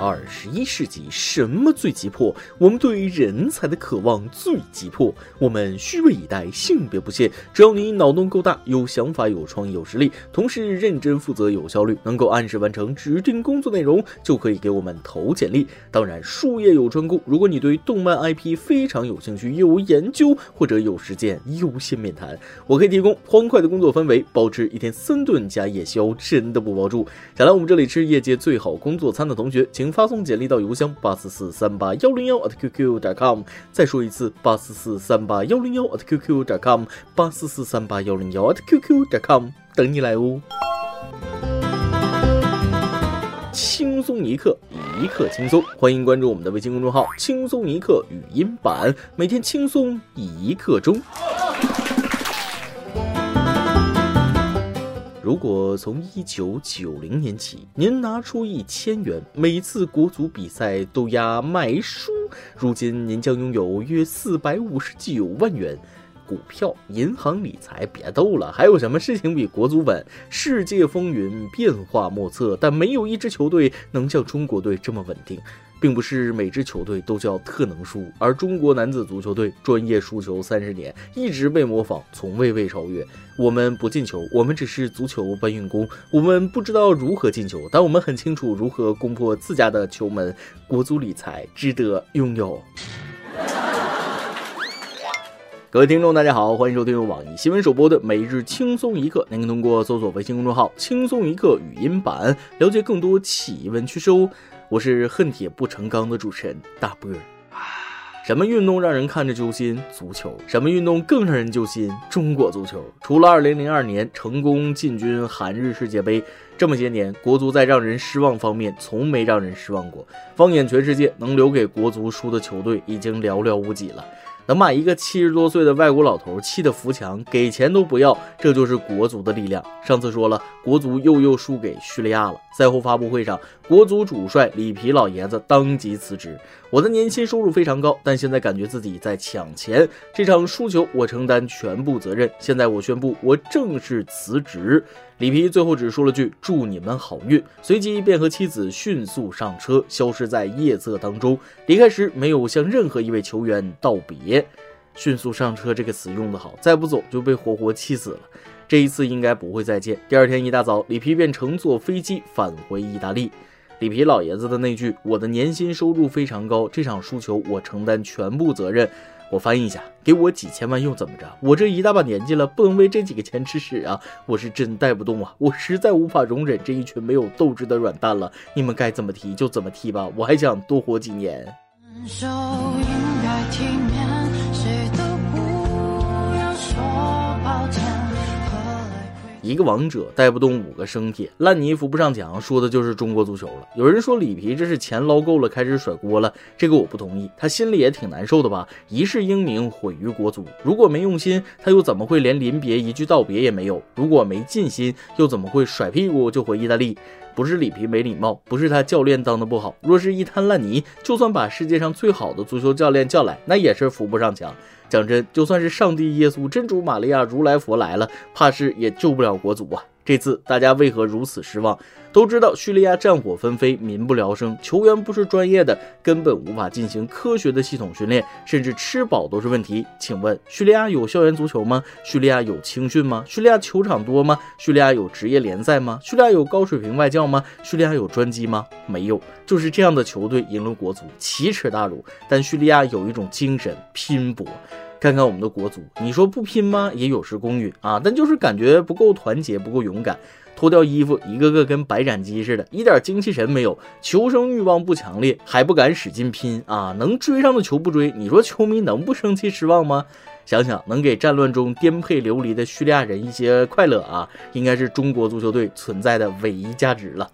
二十一世纪什么最急迫？我们对人才的渴望最急迫。我们虚位以待，性别不限。只要你脑洞够大，有想法、有创意、有实力，同时认真负责、有效率，能够按时完成指定工作内容，就可以给我们投简历。当然，术业有专攻。如果你对动漫 IP 非常有兴趣，有研究或者有时间，优先面谈。我可以提供欢快的工作氛围，包吃一天三顿加夜宵，真的不包住。想来我们这里吃业界最好工作餐的同学，请。发送简历到邮箱八四四三八幺零幺 at qq 点 com。再说一次，八四四三八幺零幺 at qq 点 com，八四四三八幺零幺 at qq 点 com，等你来哦。轻松一刻，一刻轻松，欢迎关注我们的微信公众号“轻松一刻语音版”，每天轻松一刻钟。如果从一九九零年起，您拿出一千元，每次国足比赛都押买输，如今您将拥有约四百五十九万元。股票、银行理财，别逗了，还有什么事情比国足稳？世界风云变化莫测，但没有一支球队能像中国队这么稳定。并不是每支球队都叫特能输，而中国男子足球队专业输球三十年，一直被模仿，从未被超越。我们不进球，我们只是足球搬运工，我们不知道如何进球，但我们很清楚如何攻破自家的球门。国足理财值得拥有。各位听众，大家好，欢迎收听由网易新闻首播的每日轻松一刻。您可以通过搜索微信公众号“轻松一刻”语音版了解更多奇闻趣事哦。我是恨铁不成钢的主持人大波儿。什么运动让人看着揪心？足球。什么运动更让人揪心？中国足球。除了2002年成功进军韩日世界杯，这么些年国足在让人失望方面从没让人失望过。放眼全世界，能留给国足输的球队已经寥寥无几了。能把一个七十多岁的外国老头气得扶墙，给钱都不要，这就是国足的力量。上次说了，国足又又输给叙利亚了。赛后发布会上，国足主帅里皮老爷子当即辞职。我的年薪收入非常高，但现在感觉自己在抢钱。这场输球我承担全部责任。现在我宣布，我正式辞职。里皮最后只说了句“祝你们好运”，随即便和妻子迅速上车，消失在夜色当中。离开时没有向任何一位球员道别。迅速上车这个词用得好，再不走就被活活气死了。这一次应该不会再见。第二天一大早，里皮便乘坐飞机返回意大利。里皮老爷子的那句“我的年薪收入非常高，这场输球我承担全部责任”。我翻译一下，给我几千万又怎么着？我这一大把年纪了，不能为这几个钱吃屎啊！我是真带不动啊！我实在无法容忍这一群没有斗志的软蛋了。你们该怎么踢就怎么踢吧，我还想多活几年。一个王者带不动五个生铁，烂泥扶不上墙，说的就是中国足球了。有人说里皮这是钱捞够了，开始甩锅了，这个我不同意。他心里也挺难受的吧？一世英名毁于国足，如果没用心，他又怎么会连临别一句道别也没有？如果没尽心，又怎么会甩屁股就回意大利？不是里皮没礼貌，不是他教练当的不好。若是一滩烂泥，就算把世界上最好的足球教练叫来，那也是扶不上墙。讲真，就算是上帝、耶稣、真主玛利亚、如来佛来了，怕是也救不了国足啊！这次大家为何如此失望？都知道叙利亚战火纷飞，民不聊生，球员不是专业的，根本无法进行科学的系统训练，甚至吃饱都是问题。请问叙利亚有校园足球吗？叙利亚有青训吗？叙利亚球场多吗？叙利亚有职业联赛吗？叙利亚有高水平外教吗？叙利亚有专机吗？没有，就是这样的球队赢了国足，奇耻大辱。但叙利亚有一种精神，拼搏。看看我们的国足，你说不拼吗？也有失公允啊，但就是感觉不够团结，不够勇敢。脱掉衣服，一个个跟白斩鸡似的，一点精气神没有，求生欲望不强烈，还不敢使劲拼啊！能追上的球不追，你说球迷能不生气失望吗？想想能给战乱中颠沛流离的叙利亚人一些快乐啊，应该是中国足球队存在的唯一价值了。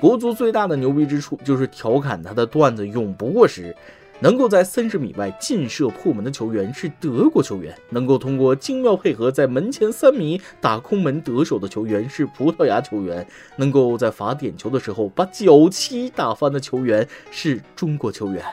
国足最大的牛逼之处就是调侃他的段子永不过时。能够在三十米外劲射破门的球员是德国球员，能够通过精妙配合在门前三米打空门得手的球员是葡萄牙球员，能够在罚点球的时候把脚旗打翻的球员是中国球员。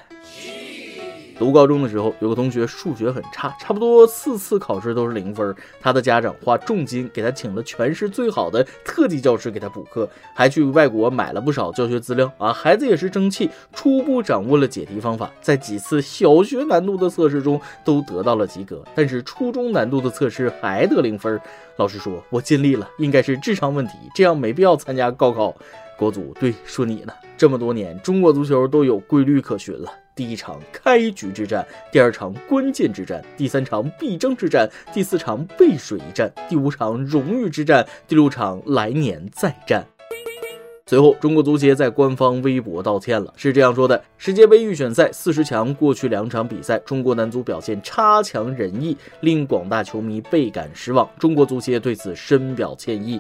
读高中的时候，有个同学数学很差，差不多四次考试都是零分。他的家长花重金给他请了全市最好的特级教师给他补课，还去外国买了不少教学资料啊。孩子也是争气，初步掌握了解题方法，在几次小学难度的测试中都得到了及格，但是初中难度的测试还得零分。老师说：“我尽力了，应该是智商问题，这样没必要参加高考。”国足对说你呢，这么多年中国足球都有规律可循了。第一场开局之战，第二场关键之战，第三场必争之战，第四场背水一战，第五场荣誉之战，第六场来年再战。随后，中国足协在官方微博道歉了，是这样说的：世界杯预选赛四十强过去两场比赛，中国男足表现差强人意，令广大球迷倍感失望。中国足协对此深表歉意。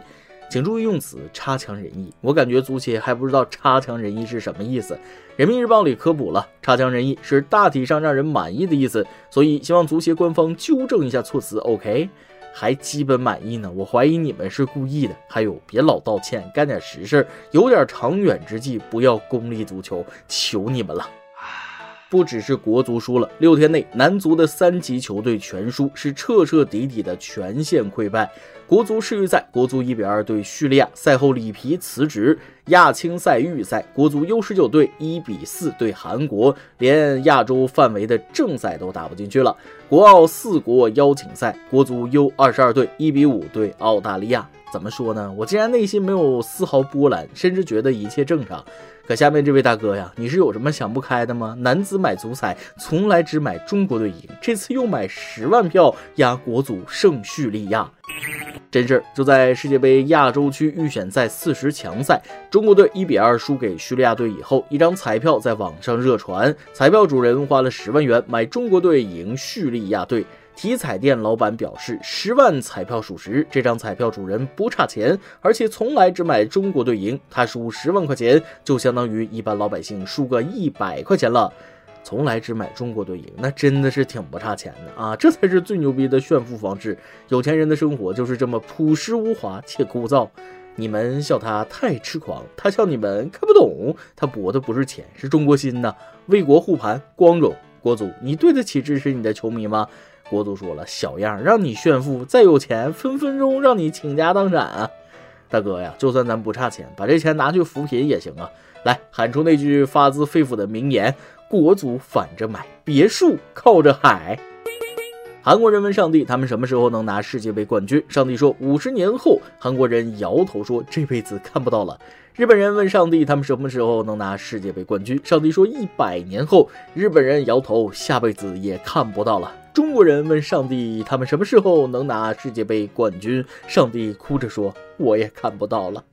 请注意用词“差强人意”，我感觉足协还不知道“差强人意”是什么意思。人民日报里科普了，“差强人意”是大体上让人满意的意思，所以希望足协官方纠正一下措辞。OK，还基本满意呢，我怀疑你们是故意的。还有，别老道歉，干点实事，有点长远之计，不要功利足球，求你们了。不只是国足输了，六天内男足的三级球队全输，是彻彻底底的全线溃败。国足世预赛，国足一比二对叙利亚，赛后里皮辞职。亚青赛预赛，国足 U 十九队一比四对韩国，连亚洲范围的正赛都打不进去了。国奥四国邀请赛，国足 U 二十二队一比五对澳大利亚。怎么说呢？我竟然内心没有丝毫波澜，甚至觉得一切正常。可下面这位大哥呀，你是有什么想不开的吗？男子买足彩从来只买中国队赢，这次又买十万票压国足胜叙利亚，真事儿！就在世界杯亚洲区预选赛四十强赛，中国队一比二输给叙利亚队以后，一张彩票在网上热传，彩票主人花了十万元买中国队赢叙利亚队。体彩店老板表示，十万彩票属实，这张彩票主人不差钱，而且从来只买中国队赢。他输十万块钱，就相当于一般老百姓输个一百块钱了。从来只买中国队赢，那真的是挺不差钱的啊！这才是最牛逼的炫富方式。有钱人的生活就是这么朴实无华且枯燥。你们笑他太痴狂，他笑你们看不懂。他博的不是钱，是中国心呐！为国护盘，光荣！国足，你对得起支持你的球迷吗？国足说了，小样，让你炫富，再有钱，分分钟让你倾家荡产啊！大哥呀，就算咱不差钱，把这钱拿去扶贫也行啊！来，喊出那句发自肺腑的名言：国足反着买，别墅靠着海。韩国人问上帝，他们什么时候能拿世界杯冠军？上帝说五十年后。韩国人摇头说这辈子看不到了。日本人问上帝，他们什么时候能拿世界杯冠军？上帝说一百年后。日本人摇头，下辈子也看不到了。中国人问上帝，他们什么时候能拿世界杯冠军？上帝哭着说，我也看不到了。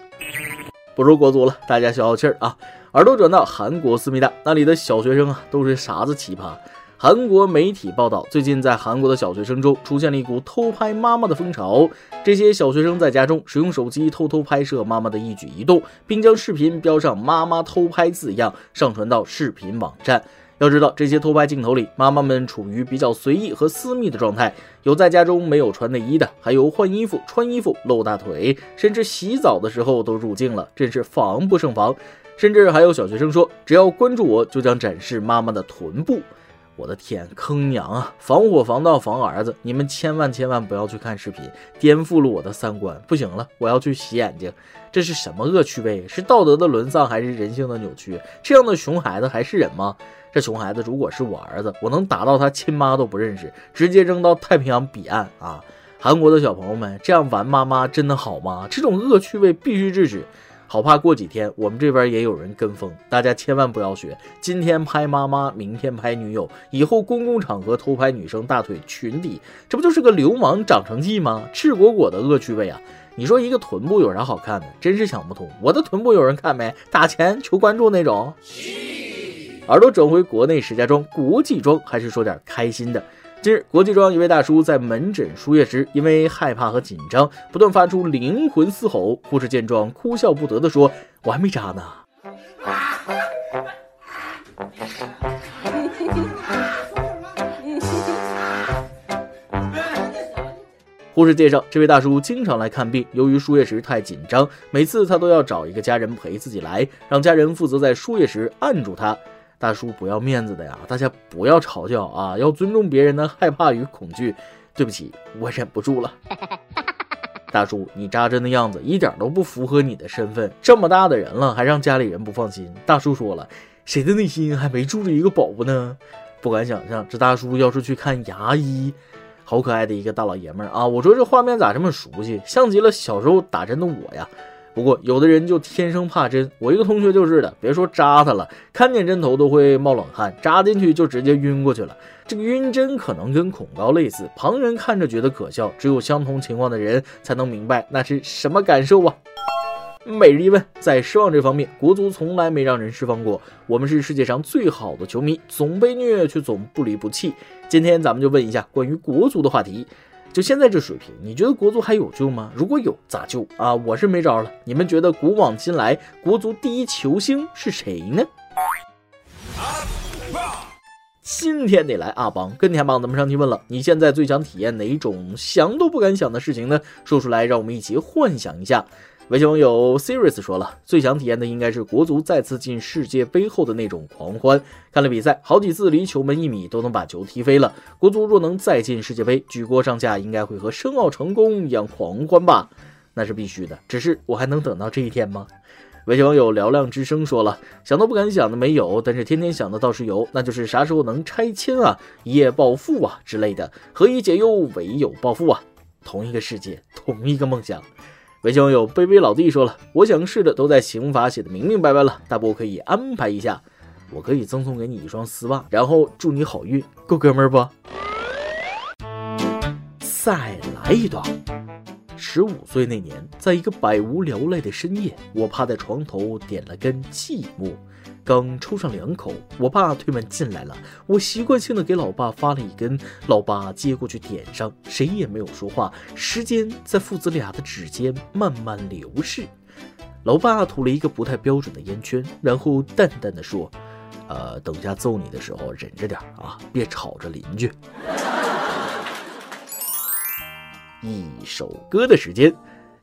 不说国足了，大家消消气儿啊。耳朵转到韩国思密达，那里的小学生啊，都是啥子奇葩？韩国媒体报道，最近在韩国的小学生中出现了一股偷拍妈妈的风潮。这些小学生在家中使用手机偷偷拍摄妈妈的一举一动，并将视频标上“妈妈偷拍”字样，上传到视频网站。要知道，这些偷拍镜头里，妈妈们处于比较随意和私密的状态，有在家中没有穿内衣的，还有换衣服、穿衣服露大腿，甚至洗澡的时候都入镜了，真是防不胜防。甚至还有小学生说：“只要关注我，就将展示妈妈的臀部。”我的天，坑娘啊！防火防盗防儿子，你们千万千万不要去看视频，颠覆了我的三观。不行了，我要去洗眼睛。这是什么恶趣味？是道德的沦丧，还是人性的扭曲？这样的熊孩子还是人吗？这熊孩子如果是我儿子，我能打到他亲妈都不认识，直接扔到太平洋彼岸啊！韩国的小朋友们，这样玩妈妈真的好吗？这种恶趣味必须制止。好怕过几天我们这边也有人跟风，大家千万不要学。今天拍妈妈，明天拍女友，以后公共场合偷拍女生大腿、裙底，这不就是个流氓长成记吗？赤果果的恶趣味啊！你说一个臀部有啥好看的？真是想不通。我的臀部有人看没？打钱求关注那种。耳朵转回国内，石家庄国际庄，还是说点开心的。近日，国际庄一位大叔在门诊输液时，因为害怕和紧张，不断发出灵魂嘶吼。护士见状，哭笑不得地说：“我还没扎呢。”护士介绍，这位大叔经常来看病，由于输液时太紧张，每次他都要找一个家人陪自己来，让家人负责在输液时按住他。大叔不要面子的呀，大家不要嘲笑啊，要尊重别人的害怕与恐惧。对不起，我忍不住了。大叔，你扎针的样子一点都不符合你的身份，这么大的人了，还让家里人不放心。大叔说了，谁的内心还没住着一个宝宝呢？不敢想象，这大叔要是去看牙医，好可爱的一个大老爷们儿啊！我说这画面咋这么熟悉，像极了小时候打针的我呀。不过有的人就天生怕针，我一个同学就是的，别说扎他了，看见针头都会冒冷汗，扎进去就直接晕过去了。这个晕针可能跟恐高类似，旁人看着觉得可笑，只有相同情况的人才能明白那是什么感受啊。每日一问，在失望这方面，国足从来没让人失望过。我们是世界上最好的球迷，总被虐却总不离不弃。今天咱们就问一下关于国足的话题。就现在这水平，你觉得国足还有救吗？如果有，咋救啊？我是没招了。你们觉得古往今来国足第一球星是谁呢？今天得来阿邦跟天邦咱们上去问了，你现在最想体验哪种想都不敢想的事情呢？说出来，让我们一起幻想一下。微信网友 Sirius 说了，最想体验的应该是国足再次进世界杯后的那种狂欢。看了比赛，好几次离球门一米都能把球踢飞了。国足若能再进世界杯，举国上下应该会和申奥成功一样狂欢吧？那是必须的。只是我还能等到这一天吗？微信网友嘹亮之声说了，想都不敢想的没有，但是天天想的倒是有，那就是啥时候能拆迁啊、一夜暴富啊之类的。何以解忧，唯有暴富啊！同一个世界，同一个梦想。微信网友卑微老弟说了：“我想试的都在刑法写的明明白白了，大伯可以安排一下，我可以赠送给你一双丝袜，然后祝你好运，够哥们儿不？”再来一段。十五岁那年，在一个百无聊赖的深夜，我趴在床头点了根寂寞。刚抽上两口，我爸推门进来了。我习惯性的给老爸发了一根，老爸接过去点上，谁也没有说话。时间在父子俩的指尖慢慢流逝。老爸吐了一个不太标准的烟圈，然后淡淡的说：“呃，等下揍你的时候忍着点啊，别吵着邻居。”一首歌的时间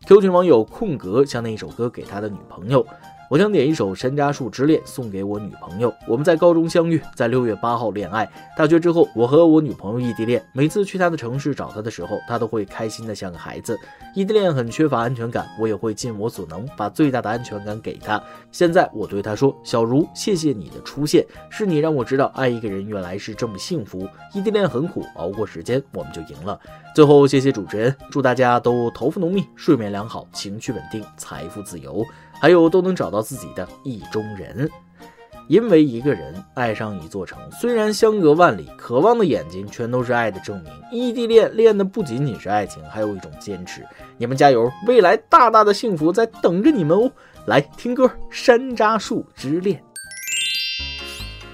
，Q 群网友空格将那一首歌给他的女朋友。我想点一首《山楂树之恋》送给我女朋友。我们在高中相遇，在六月八号恋爱。大学之后，我和我女朋友异地恋。每次去她的城市找她的时候，她都会开心的像个孩子。异地恋很缺乏安全感，我也会尽我所能把最大的安全感给她。现在我对她说：“小茹，谢谢你的出现，是你让我知道爱一个人原来是这么幸福。异地恋很苦，熬过时间我们就赢了。”最后，谢谢主持人，祝大家都头发浓密，睡眠良好，情绪稳定，财富自由。还有都能找到自己的意中人，因为一个人爱上一座城，虽然相隔万里，渴望的眼睛全都是爱的证明。异地恋恋的不仅仅是爱情，还有一种坚持。你们加油，未来大大的幸福在等着你们哦！来听歌，《山楂树之恋》。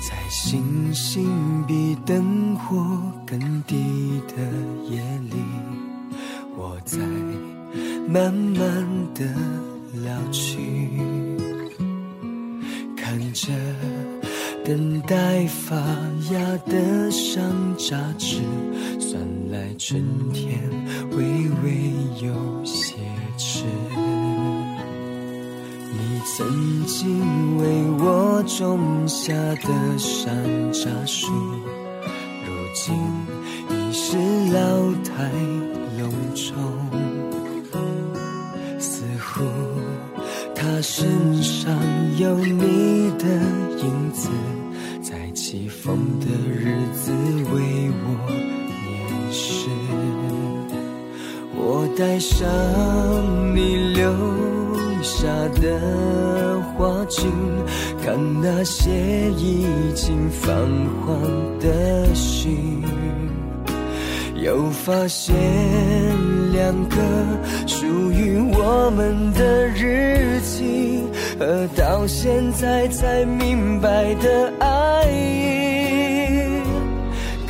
在星星比灯火更低的夜里，我在慢慢的老去，看着等待发芽的山楂枝，算来春天微微有些迟。曾经为我种下的山楂树，如今已是老态龙钟。似乎它身上有你的影子，在起风的日子为我念诗。我带上你留。下的花茎，看那些已经泛黄的心，又发现两个属于我们的日记，和到现在才明白的爱意。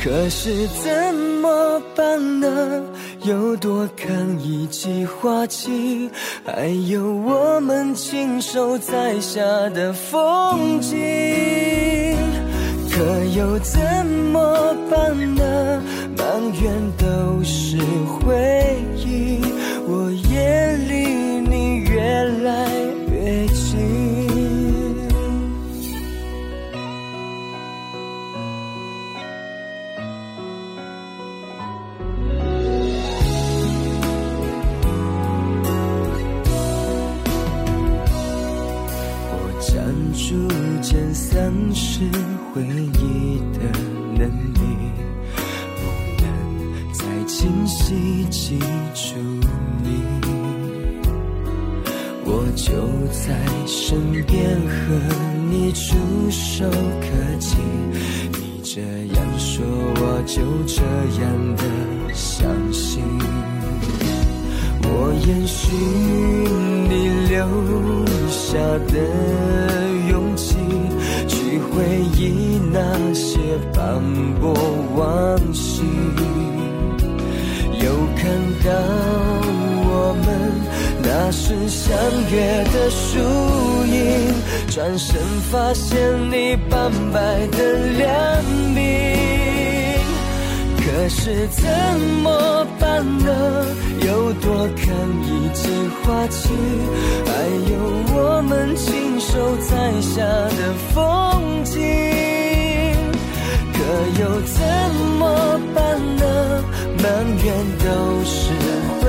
可是怎？么办呢？又多看一季花期，还有我们亲手栽下的风景，可又怎么办呢？满园都是回忆，是回忆的能力，不能再清晰记住你。我就在身边和你触手可及，你这样说，我就这样的相信。我延续你留下的，回忆那些斑驳往昔。又看到我们那时相约的树影，转身发现你斑白的两鬓。可是怎么办呢？又多看一季花期，还有我们亲手栽下的风。又怎么办呢？满园都是回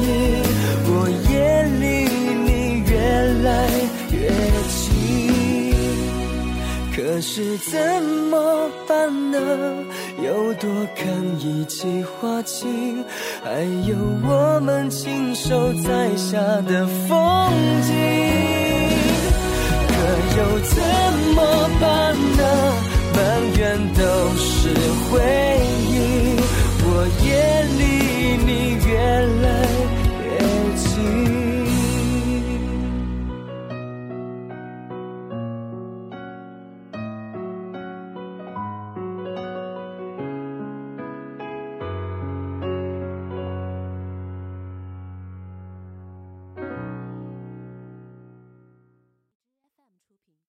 忆，我也离你越来越近。可是怎么办呢？有多看一季花期，还有我们亲手栽下的风景。可